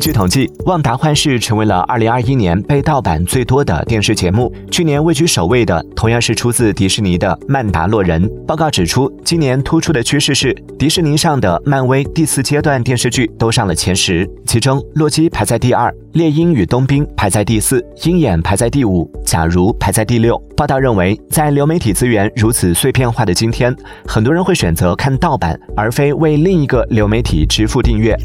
据统计，旺达幻视成为了2021年被盗版最多的电视节目。去年位居首位的同样是出自迪士尼的《曼达洛人》，报告指出今年突出的趋势是迪士尼上的漫威第四阶段电视剧都上了前十，其中洛基排在第二，猎鹰与冬兵排在第四，鹰眼排在第五。假如排在第六，报道认为在流媒体资源如此碎片化的今天，很多人会选择看盗版而非为另一个流媒体支付订阅。